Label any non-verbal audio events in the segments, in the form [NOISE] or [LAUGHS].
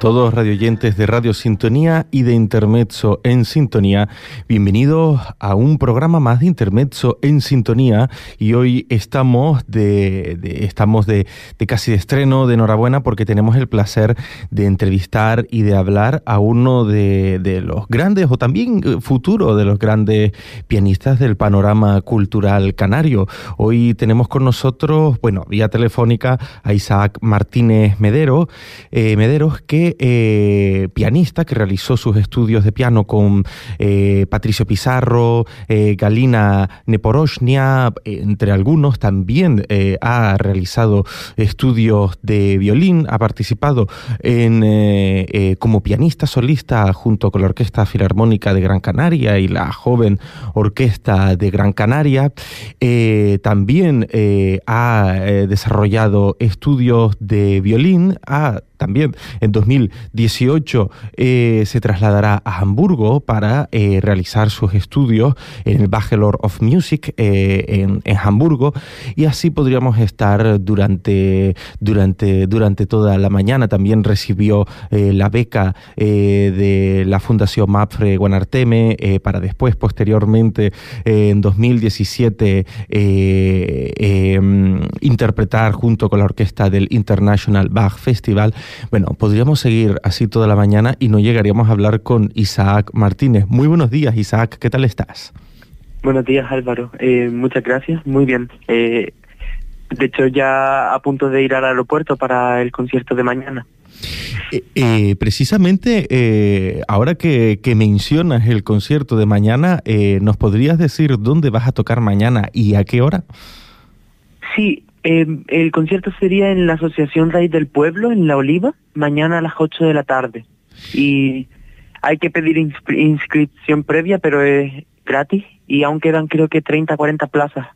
Todos radioyentes de Radio Sintonía y de Intermezzo en Sintonía. Bienvenidos a un programa más de Intermezzo en Sintonía y hoy estamos de, estamos de, casi de estreno, de enhorabuena porque tenemos el placer de entrevistar y de hablar a uno de, los grandes o también eh, futuro de los grandes pianistas del panorama cultural canario. Hoy tenemos con nosotros, bueno, vía telefónica a Isaac Martínez Medero, eh, Mederos que eh, pianista que realizó sus estudios de piano con eh, Patricio Pizarro, eh, Galina Neporoshnia, entre algunos. También ha realizado estudios de violín, ha participado en, como pianista solista junto con la Orquesta Filarmónica de Gran Canaria y la joven Orquesta de Gran Canaria. también ha desarrollado estudios de violín, ha también en 2018 eh, se trasladará a Hamburgo para eh, realizar sus estudios en el Bachelor of Music eh, en, Hamburgo y así podríamos estar durante, durante, durante toda la mañana. También recibió la beca de la Fundación Mapfre Guanarteme para después, posteriormente, en 2017, em, interpretar junto con la orquesta del International Bach Festival bueno, podríamos seguir así toda la mañana y no llegaríamos a hablar con Isaac Martínez. Muy buenos días, Isaac, ¿qué tal estás? Buenos días, Álvaro. Eh, muchas gracias, muy bien. Eh, de hecho, ya a punto de ir al aeropuerto para el concierto de mañana. Eh, precisamente, ahora que, que, mencionas el concierto de mañana, ¿nos podrías decir dónde vas a tocar mañana y a qué hora? Sí, eh, el concierto sería en la Asociación Raíz del Pueblo, en La Oliva, mañana a las 8 de la tarde. Y hay que pedir inscripción previa, pero es gratis y aún quedan creo que 30, 40 plazas.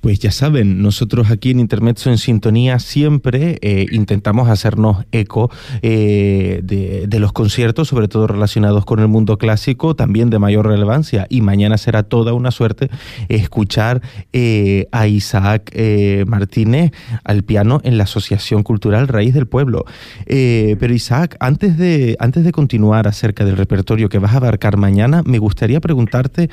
Pues ya saben, nosotros aquí en Intermezzo en Sintonía siempre eh, intentamos hacernos eco eh, de, los conciertos, sobre todo relacionados con el mundo clásico, también de mayor relevancia. Y mañana será toda una suerte escuchar eh, a Isaac Martínez al piano en la Asociación Cultural Raíz del Pueblo. pero Isaac, antes de, antes de continuar acerca del repertorio que vas a abarcar mañana, me gustaría preguntarte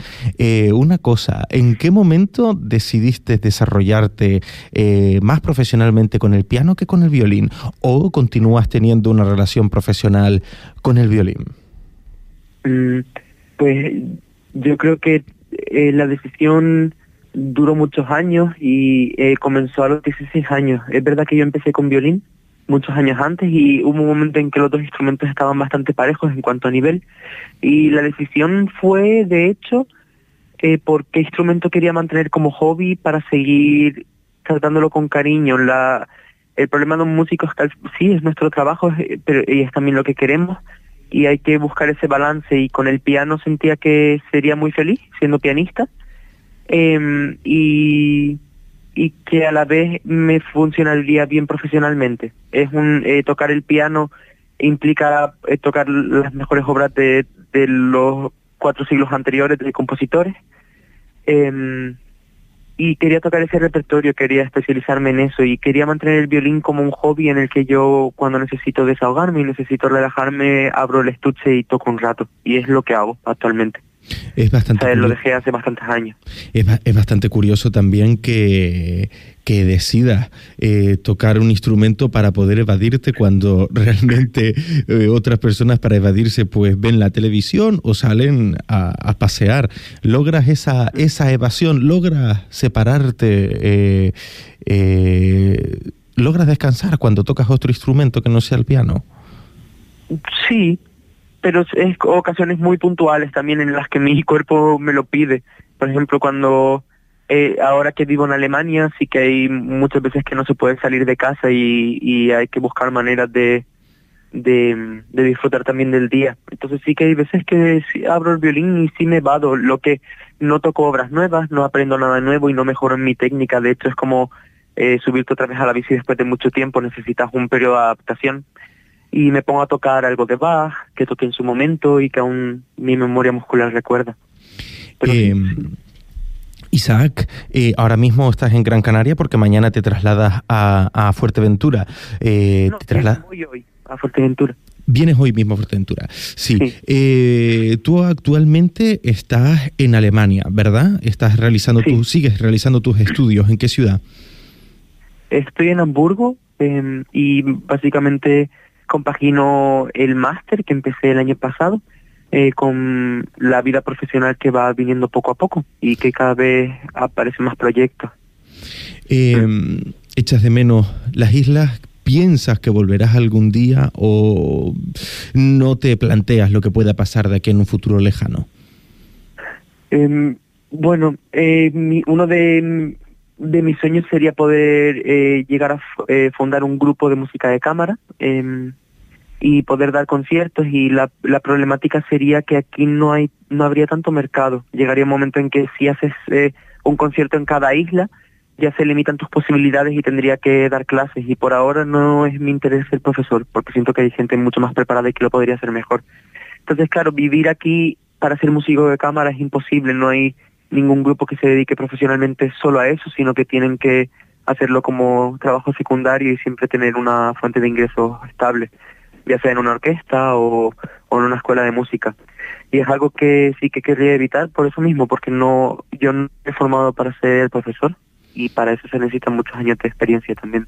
una cosa. ¿En qué momento decidiste desarrollarte eh, más profesionalmente con el piano que con el violín? ¿O continúas teniendo una relación profesional con el violín? Mm, pues yo creo que eh, la decisión duró muchos años y eh, comenzó a los 16 años. Es verdad que yo empecé con violín muchos años antes y hubo un momento en que los dos instrumentos estaban bastante parejos en cuanto a nivel y la decisión fue de hecho eh, por qué instrumento quería mantener como hobby para seguir tratándolo con cariño. La, el problema de un músico es que sí, es nuestro trabajo, pero y es también lo que queremos y hay que buscar ese balance y con el piano sentía que sería muy feliz siendo pianista em, y, y que a la vez me funcionaría bien profesionalmente. Es un eh, tocar el piano implica eh, tocar las mejores obras de, de los cuatro siglos anteriores de compositores Em, y quería tocar ese repertorio, quería especializarme en eso y quería mantener el violín como un hobby en el que yo cuando necesito desahogarme y necesito relajarme abro el estuche y toco un rato y es lo que hago actualmente. Es bastante. lo dejé hace bastantes años. Es, es bastante curioso también que, que decidas eh, tocar un instrumento para poder evadirte cuando [LAUGHS] realmente eh, otras personas para evadirse pues ven la televisión o salen a, pasear. Logras esa, esa evasión, logras separarte, eh, logras descansar cuando tocas otro instrumento que no sea el piano. Sí, pero es ocasiones muy puntuales también en las que mi cuerpo me lo pide. Por ejemplo, cuando eh, ahora que vivo en Alemania, sí que hay muchas veces que no se puede salir de casa y, hay que buscar maneras de, de, disfrutar también del día. Entonces sí que hay veces que abro el violín y sí me vado, lo que no toco obras nuevas, no aprendo nada nuevo y no mejoro en mi técnica. De hecho es como eh, subirte otra vez a la bici después de mucho tiempo, necesitas un periodo de adaptación y me pongo a tocar algo de Bach, que toqué en su momento y que aún mi memoria muscular recuerda. Em, Isaac, eh, ahora mismo estás en Gran Canaria porque mañana te trasladas a, Fuerteventura. Eh, te voy hoy a Fuerteventura. Vienes hoy mismo a Fuerteventura. Sí. Eh, tú actualmente estás en Alemania, ¿verdad? Estás realizando tú sigues realizando tus estudios. ¿En qué ciudad? Estoy en Hamburgo em, y básicamente compagino el máster que empecé el año pasado eh, con la vida profesional que va viniendo poco a poco y que cada vez aparecen más proyectos. Eh, ¿Echas de menos las islas? ¿Piensas que volverás algún día o no te planteas lo que pueda pasar de aquí en un futuro lejano? Em, bueno, eh, uno de, de, mis sueños sería poder eh, llegar a fundar un grupo de música de cámara. Em, y poder dar conciertos y la, la problemática sería que aquí no hay no habría tanto mercado llegaría un momento en que si haces eh, un concierto en cada isla ya se limitan tus posibilidades y tendría que dar clases y por ahora no es mi interés ser profesor porque siento que hay gente mucho más preparada y que lo podría hacer mejor entonces claro vivir aquí para ser músico de cámara es imposible no hay ningún grupo que se dedique profesionalmente solo a eso sino que tienen que hacerlo como trabajo secundario y siempre tener una fuente de ingresos estable ya sea en una orquesta o, en una escuela de música. Y es algo que sí que querría evitar por eso mismo, porque no yo no he formado para ser profesor y para eso se necesitan muchos años de experiencia también.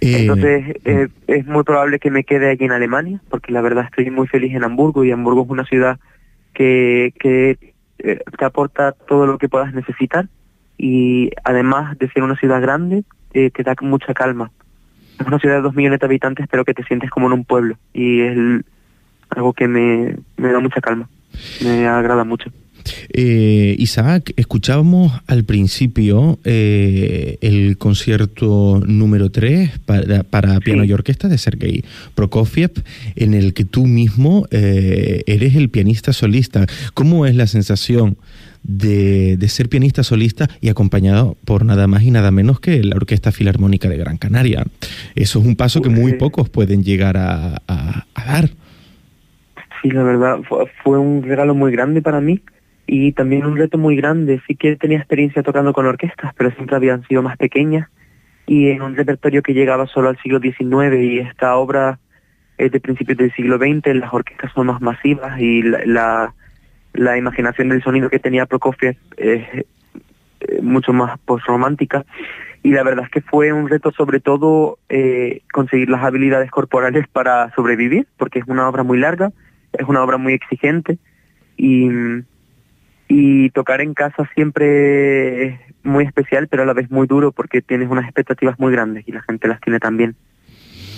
Eh, Entonces eh, es muy probable que me quede aquí en Alemania, porque la verdad estoy muy feliz en Hamburgo y Hamburgo es una ciudad que, que eh, te aporta todo lo que puedas necesitar y además de ser una ciudad grande, te da mucha calma es una ciudad de dos millones de habitantes, pero que te sientes como en un pueblo. Y es algo que me, me da mucha calma, me agrada mucho. Eh, Isaac, escuchábamos al principio eh, el concierto número 3 para, piano y orquesta de Sergei Prokofiev, en el que tú mismo eh, eres el pianista solista. ¿Cómo es la sensación de, ser pianista solista y acompañado por nada más y nada menos que la Orquesta Filarmónica de Gran Canaria? Eso es un paso que muy pocos pueden llegar a, dar. Sí, la verdad, fue un regalo muy grande para mí y también un reto muy grande. Sí que tenía experiencia tocando con orquestas, pero siempre habían sido más pequeñas y en un repertorio que llegaba solo al siglo XIX y esta obra es de principios del siglo XX, las orquestas son más masivas y la, la, imaginación del sonido que tenía Prokofiev es eh, mucho más postromántica y la verdad es que fue un reto sobre todo eh, conseguir las habilidades corporales para sobrevivir porque es una obra muy larga, es una obra muy exigente y y tocar en casa siempre es muy especial, pero a la vez muy duro porque tienes unas expectativas muy grandes y la gente las tiene también.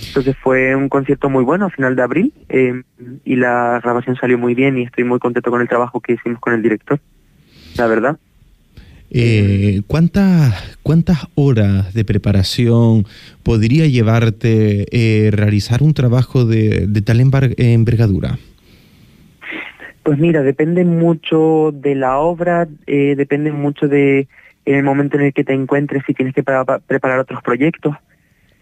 Entonces fue un concierto muy bueno a final de abril eh, y la grabación salió muy bien y estoy muy contento con el trabajo que hicimos con el director, la verdad. Eh, ¿cuántas, ¿Cuántas horas de preparación podría llevarte eh, realizar un trabajo de, de tal envergadura? Pues mira, depende mucho de la obra, eh, depende mucho de el momento en el que te encuentres, si tienes que preparar otros proyectos.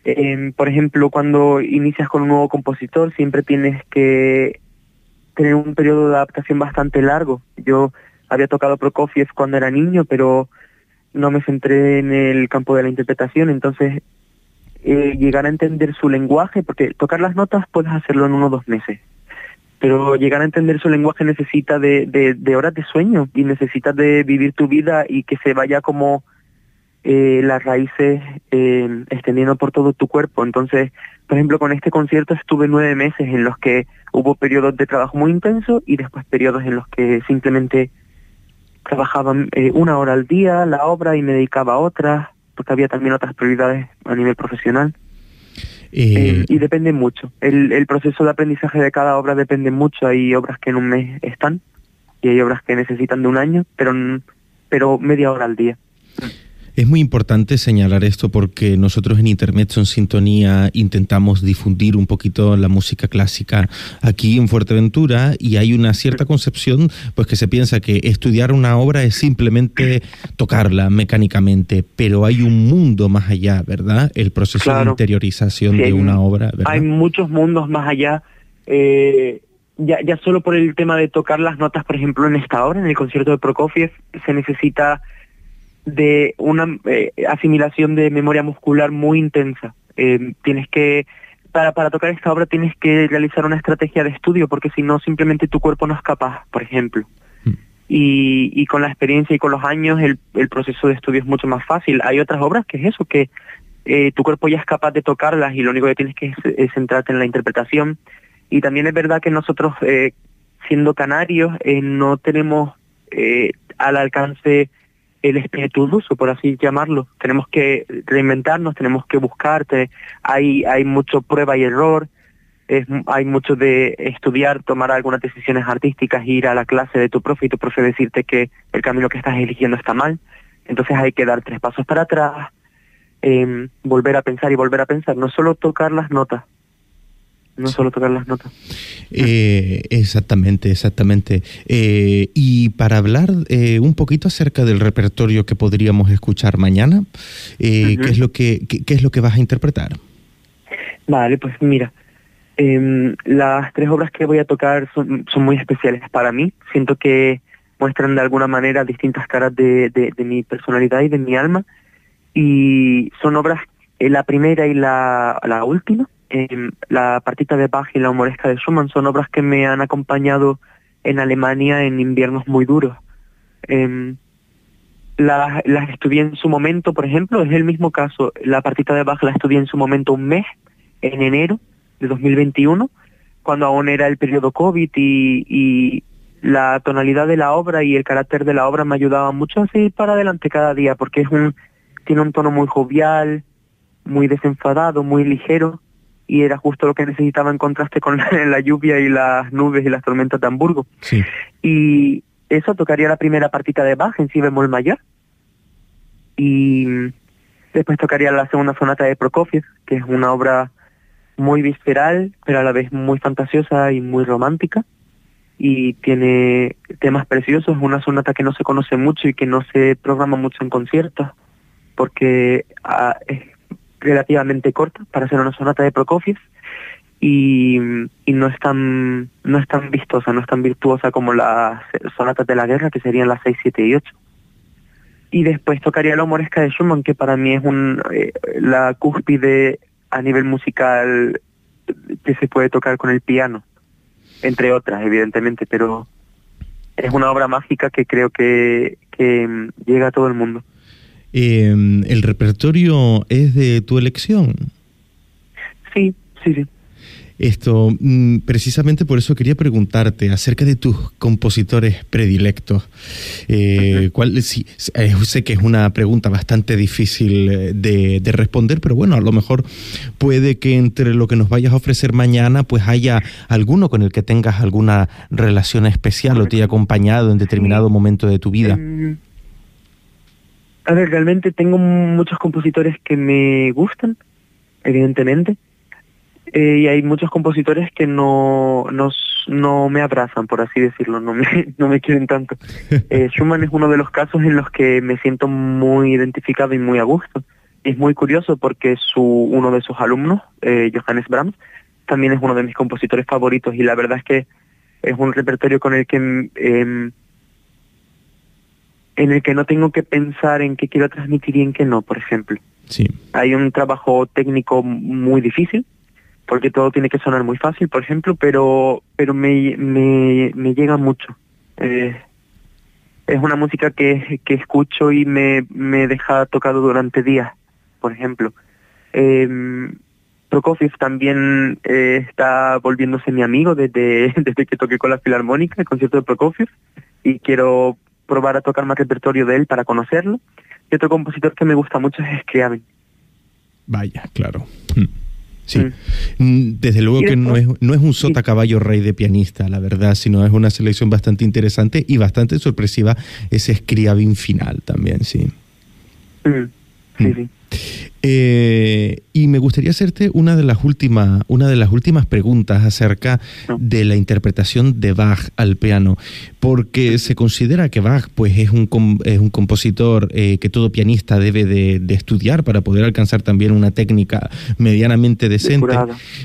Em, por ejemplo, cuando inicias con un nuevo compositor, siempre tienes que tener un periodo de adaptación bastante largo. Yo había tocado Prokofiev cuando era niño, pero no me centré en el campo de la interpretación, entonces eh, llegar a entender su lenguaje, porque tocar las notas puedes hacerlo en uno o dos meses, pero llegar a entender su lenguaje necesita de, horas de sueño y necesita de vivir tu vida y que se vaya como eh, las raíces eh, extendiendo por todo tu cuerpo. Entonces, por ejemplo, con este concierto estuve nueve meses en los que hubo periodos de trabajo muy intenso y después periodos en los que simplemente trabajaba eh, una hora al día la obra y me dedicaba a otras, porque había también otras prioridades a nivel profesional. Eh, y depende mucho. El, el proceso de aprendizaje de cada obra depende mucho. Hay obras que en un mes están y hay obras que necesitan de un año, pero, pero media hora al día. Es muy importante señalar esto porque nosotros en Internet en Sintonía intentamos difundir un poquito la música clásica aquí en Fuerteventura y hay una cierta concepción pues que se piensa que estudiar una obra es simplemente tocarla mecánicamente, pero hay un mundo más allá, ¿verdad? El proceso de interiorización de una obra. Hay muchos mundos más allá. Eh, ya, ya solo por el tema de tocar las notas, por ejemplo, en esta obra, en el concierto de Prokofiev, se necesita de una eh, asimilación de memoria muscular muy intensa. Eh, tienes que, para, para tocar esta obra tienes que realizar una estrategia de estudio, porque si no, simplemente tu cuerpo no es capaz, por ejemplo. Hmm. Y, y con la experiencia y con los años el, el proceso de estudio es mucho más fácil. Hay otras obras que es eso, que eh, tu cuerpo ya es capaz de tocarlas y lo único que tienes que es, centrarte en la interpretación. Y también es verdad que nosotros, siendo canarios, no tenemos al alcance el espíritu ruso, por así llamarlo. Tenemos que reinventarnos, tenemos que buscarte, hay, hay mucho prueba y error, hay mucho de estudiar, tomar algunas decisiones artísticas, ir a la clase de tu profe y tu profe decirte que el camino que estás eligiendo está mal. Entonces hay que dar tres pasos para atrás, em, volver a pensar y volver a pensar, no solo tocar las notas, no solo tocar las notas. Eh, exactamente, exactamente. Eh, y para hablar eh, un poquito acerca del repertorio que podríamos escuchar mañana, ¿qué es lo que qué, es lo que vas a interpretar? Vale, pues mira, em, las tres obras que voy a tocar son, son, muy especiales para mí. Siento que muestran de alguna manera distintas caras de, de, de mi personalidad y de mi alma. Y son obras, la primera y la, la última, la partita de Bach y la humoresca de Schumann son obras que me han acompañado en Alemania en inviernos muy duros. Em, las, estudié en su momento, por ejemplo, es el mismo caso. La partita de Bach la estudié en su momento un mes, en enero de 2021, cuando aún era el periodo COVID y, y la tonalidad de la obra y el carácter de la obra me ayudaban mucho a seguir para adelante cada día, porque es un, tiene un tono muy jovial, muy desenfadado, muy ligero, y era justo lo que necesitaba en contraste con la, lluvia y las nubes y las tormentas de Hamburgo. Y eso tocaría la primera partita de Bach en si bemol mayor. Y después tocaría la segunda sonata de Prokofiev, que es una obra muy visceral, pero a la vez muy fantasiosa y muy romántica. Y tiene temas preciosos, una sonata que no se conoce mucho y que no se programa mucho en conciertos, porque ah, es relativamente corta para ser una sonata de Prokofiev y, y, no es tan no es tan vistosa, no es tan virtuosa como las sonatas de la guerra, que serían las 6, 7 y 8. Y después tocaría la humoresca de Schumann, que para mí es un eh, la cúspide a nivel musical que se puede tocar con el piano, entre otras, evidentemente, pero es una obra mágica que creo que, que llega a todo el mundo. Eh, ¿El repertorio es de tu elección? Sí, sí, sí. Esto, mm, precisamente por eso quería preguntarte acerca de tus compositores predilectos. Eh, ¿cuál, sí, eh, sé que es una pregunta bastante difícil eh, de, de, responder, pero bueno, a lo mejor puede que entre lo que nos vayas a ofrecer mañana, pues haya alguno con el que tengas alguna relación especial o te haya acompañado en determinado momento de tu vida. A ver, realmente tengo muchos compositores que me gustan, evidentemente, eh, y hay muchos compositores que no, nos, no me abrazan, por así decirlo, no me, [LAUGHS] no me quieren tanto. [LAUGHS] Eh, Schumann es uno de los casos en los que me siento muy identificado y muy a gusto. es muy curioso porque su, uno de sus alumnos, eh, Johannes Brahms, también es uno de mis compositores favoritos y la verdad es que es un repertorio con el que... En el que no tengo que pensar en qué quiero transmitir y en qué no, por ejemplo. Sí. Hay un trabajo técnico muy difícil, porque todo tiene que sonar muy fácil, por ejemplo, pero pero me, me, me llega mucho. Eh, es una música que, que escucho y me, me deja tocado durante días, por ejemplo. Eh, Prokofiev también eh, está volviéndose mi amigo desde, [LAUGHS] desde que toqué con la Filarmónica, el concierto de Prokofiev, y quiero probar a tocar más repertorio de él para conocerlo. Y otro compositor que me gusta mucho es Scriabin. Vaya, claro. Sí, mm. desde luego que no es, no es un sota caballo rey de pianista, la verdad, sino es una selección bastante interesante y bastante sorpresiva ese Scriabin final también, sí. Mm. Sí, mm. sí. Eh, y me gustaría hacerte una de las últimas, una de las últimas preguntas acerca de la interpretación de Bach al piano, porque se considera que Bach pues es un, es un compositor eh, que todo pianista debe de, de, estudiar para poder alcanzar también una técnica medianamente decente,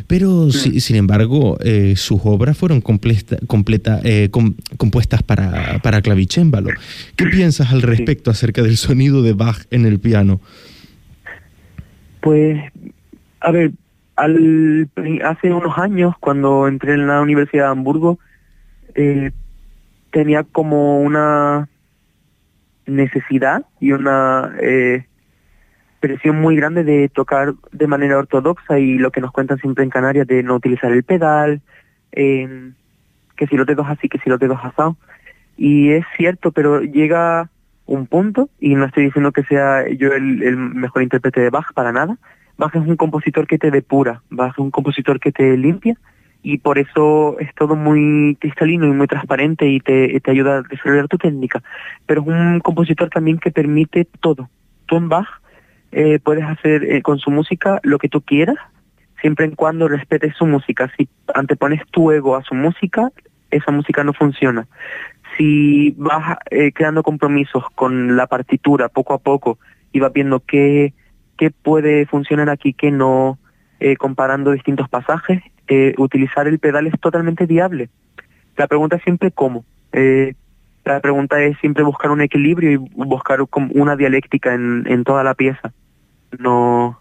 pero si, sin embargo eh, sus obras fueron completa, completa, com, compuestas para, para clavicémbalo. ¿Qué piensas al respecto acerca del sonido de Bach en el piano? Pues, a ver, al, hace unos años, cuando entré en la Universidad de Hamburgo, eh, tenía como una necesidad y una eh, presión muy grande de tocar de manera ortodoxa y lo que nos cuentan siempre en Canarias de no utilizar el pedal, que si los dedos así, que si los dedos asados. Y es cierto, pero llega un punto, y no estoy diciendo que sea yo el, mejor intérprete de Bach para nada, Bach es un compositor que te depura, Bach es un compositor que te limpia, y por eso es todo muy cristalino y muy transparente y te, te ayuda a desarrollar tu técnica. Pero es un compositor también que permite todo. Tú en Bach eh, puedes hacer eh, con su música lo que tú quieras, siempre en cuando respetes su música. Si antepones tu ego a su música, esa música no funciona si vas eh, creando compromisos con la partitura poco a poco y vas viendo qué, qué puede funcionar aquí, qué no, eh, comparando distintos pasajes, eh, utilizar el pedal es totalmente viable. La pregunta es siempre cómo. La pregunta es siempre buscar un equilibrio y buscar una dialéctica en, en toda la pieza. No,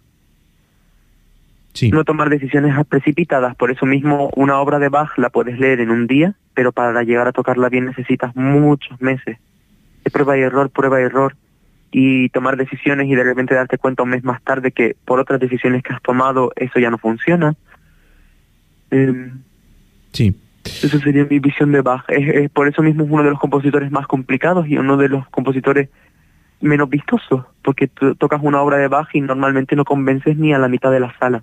Sí. no tomar decisiones precipitadas. Por eso mismo una obra de Bach la puedes leer en un día, pero para llegar a tocarla bien necesitas muchos meses de prueba y error, prueba y error, y tomar decisiones y de repente darte cuenta un mes más tarde que por otras decisiones que has tomado eso ya no funciona. Eh, sí. Esa sería mi visión de Bach. Es, es, por eso mismo es uno de los compositores más complicados y uno de los compositores menos vistosos, porque tú tocas una obra de Bach y normalmente no convences ni a la mitad de la sala.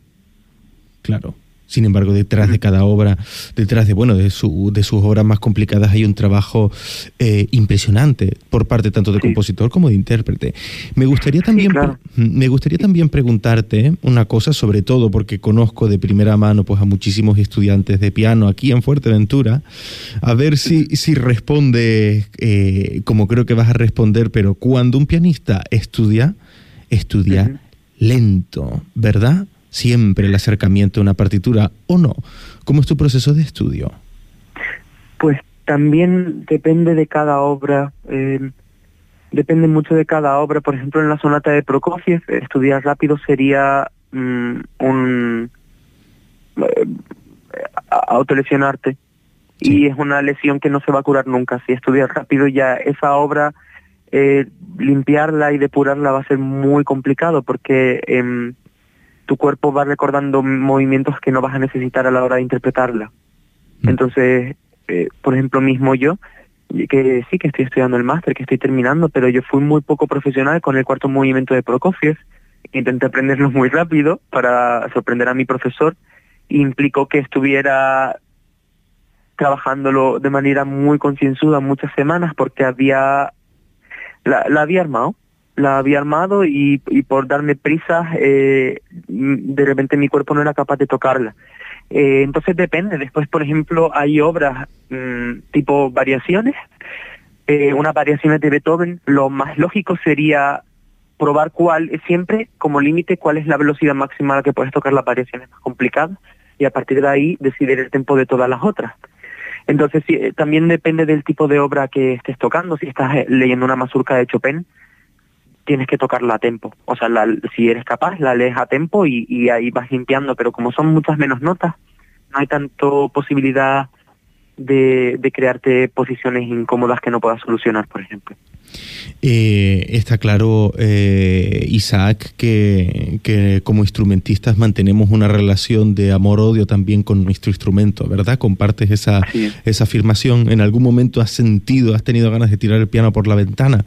Claro. Sin embargo, detrás de cada obra, detrás de bueno de, su, de sus obras más complicadas hay un trabajo eh, impresionante por parte tanto de compositor como de intérprete. Me gustaría también me gustaría también preguntarte una cosa sobre todo porque conozco de primera mano pues a muchísimos estudiantes de piano aquí en Fuerteventura, a ver si si responde eh, como creo que vas a responder, pero cuando un pianista estudia estudia lento, ¿verdad? Siempre el acercamiento a una partitura o no? ¿Cómo es tu proceso de estudio? Pues también depende de cada obra. Eh, depende mucho de cada obra. Por ejemplo, en la sonata de Prokofiev, estudiar rápido sería mm, un eh, autolesionarte. Y es una lesión que no se va a curar nunca. Si estudias rápido ya esa obra, eh, limpiarla y depurarla va a ser muy complicado porque em, tu cuerpo va recordando movimientos que no vas a necesitar a la hora de interpretarla. Mm. Entonces, eh, por ejemplo, mismo yo, que sí que estoy estudiando el máster, que estoy terminando, pero yo fui muy poco profesional con el cuarto movimiento de Prokofiev, intenté aprenderlo muy rápido para sorprender a mi profesor, implicó que estuviera trabajándolo de manera muy concienzuda muchas semanas porque había la, la había armado la había armado y, por darme prisa, eh, de repente mi cuerpo no era capaz de tocarla. Eh, entonces depende. Después, por ejemplo, hay obras mm, tipo variaciones. Eh, unas variaciones de Beethoven, lo más lógico sería probar cuál, siempre como límite, cuál es la velocidad máxima a la que puedes tocar las variaciones más complicadas y a partir de ahí decidir el tiempo de todas las otras. Entonces, sí, también depende del tipo de obra que estés tocando. Si estás leyendo una mazurca de Chopin, tienes que tocarla a tempo. O sea, si eres capaz, la lees a tempo y, ahí vas limpiando, pero como son muchas menos notas, no hay tanto posibilidad de, crearte posiciones incómodas que no puedas solucionar, por ejemplo. Eh, está claro, eh, Isaac, que, que, como instrumentistas mantenemos una relación de amor-odio también con nuestro instrumento, ¿verdad? Compartes esa, esa afirmación. ¿En algún momento has sentido, has tenido ganas de tirar el piano por la ventana?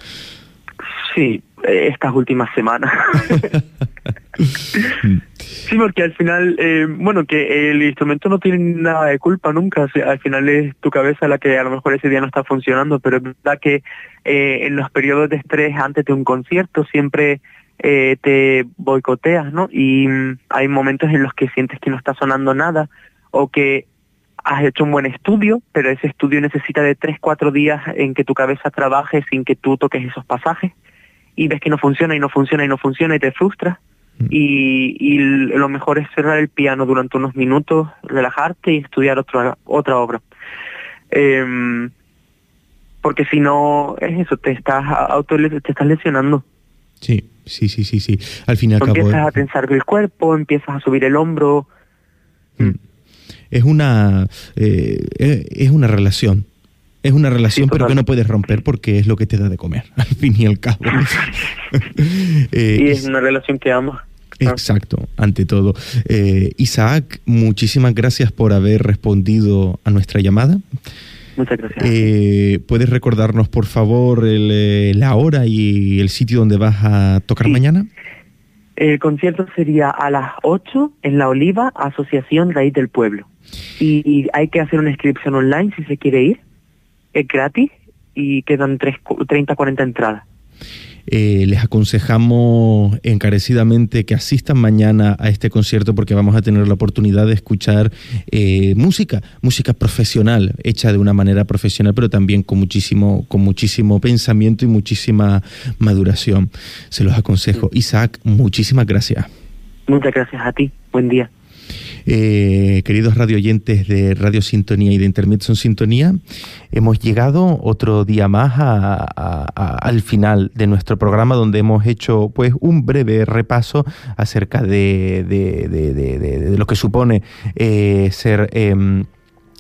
Sí, estas últimas semanas. [LAUGHS] sí, porque al final, eh, bueno, que el instrumento no tiene nada de culpa nunca, al final es tu cabeza la que a lo mejor ese día no está funcionando, pero es verdad que eh, en los periodos de estrés antes de un concierto siempre eh, te boicoteas, ¿no? Y mm, hay momentos en los que sientes que no está sonando nada o que has hecho un buen estudio, pero ese estudio necesita de tres, cuatro días en que tu cabeza trabaje sin que tú toques esos pasajes y ves que no funciona y no funciona y no funciona y te frustras. Mm. Y, lo mejor es cerrar el piano durante unos minutos, relajarte y estudiar otra otra obra. Em, porque si no, es eso, te estás auto te estás lesionando. Sí, sí, sí, sí, sí. Al final Empiezas a tensar el cuerpo, empiezas a subir el hombro. Mm. Es una, eh, es una relación es una relación, pero que no puedes romper porque es lo que te da de comer, [LAUGHS] al fin y al cabo. [LAUGHS] Eh, y es una relación que amas. Exacto, ante todo. Eh, Isaac, muchísimas gracias por haber respondido a nuestra llamada. Muchas gracias. Eh, ¿Puedes recordarnos, por favor, la hora y el sitio donde vas a tocar mañana? El concierto sería a las 8 en La Oliva, Asociación Raíz del Pueblo. y hay que hacer una inscripción online si se quiere ir es gratis y quedan 30, 40 entradas. Eh, les aconsejamos encarecidamente que asistan mañana a este concierto porque vamos a tener la oportunidad de escuchar eh, música, música profesional, hecha de una manera profesional, pero también con muchísimo, con muchísimo pensamiento y muchísima maduración. Se los aconsejo. Isaac, muchísimas gracias. Muchas gracias a ti. Buen día. Eh, queridos radioyentes de Radio Sintonía y de Internet Son Sintonía, hemos llegado otro día más al final de nuestro programa donde hemos hecho pues un breve repaso acerca de, de, lo que supone eh, ser... Em,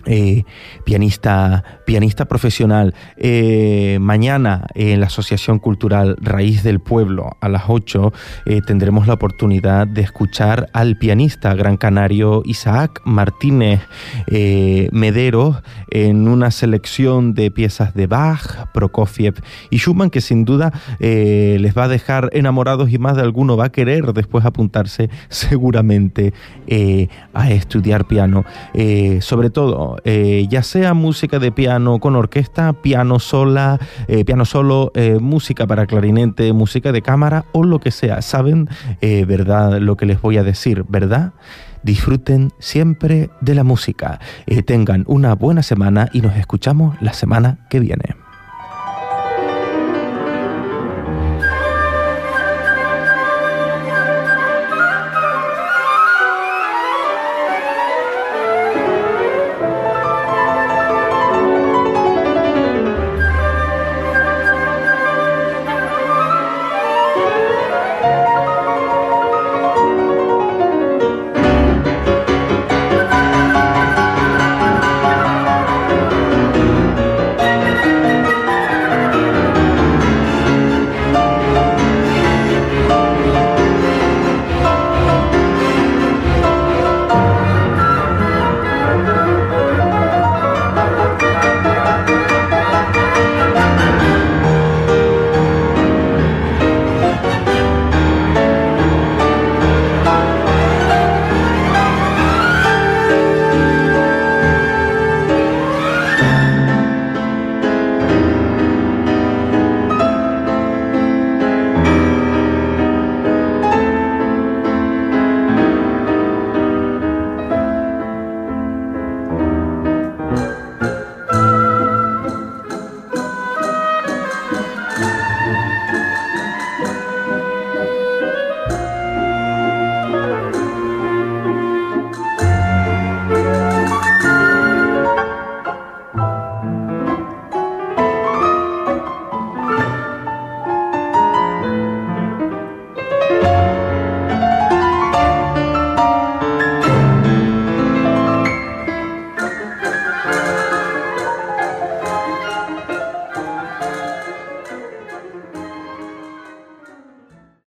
eh, pianista, pianista profesional. Eh, mañana en la Asociación Cultural Raíz del Pueblo a las 8 eh, tendremos la oportunidad de escuchar al pianista gran canario Isaac Martínez Medero en una selección de piezas de Bach, Prokofiev y Schumann que sin duda les va a dejar enamorados y más de alguno va a querer después apuntarse seguramente a estudiar piano. sobre todo eh, ya sea música de piano con orquesta, piano sola, eh, piano solo, eh, música para clarinete, música de cámara o lo que sea. Saben, ¿verdad? Lo que les voy a decir, ¿verdad? Disfruten siempre de la música. tengan una buena semana y nos escuchamos la semana que viene.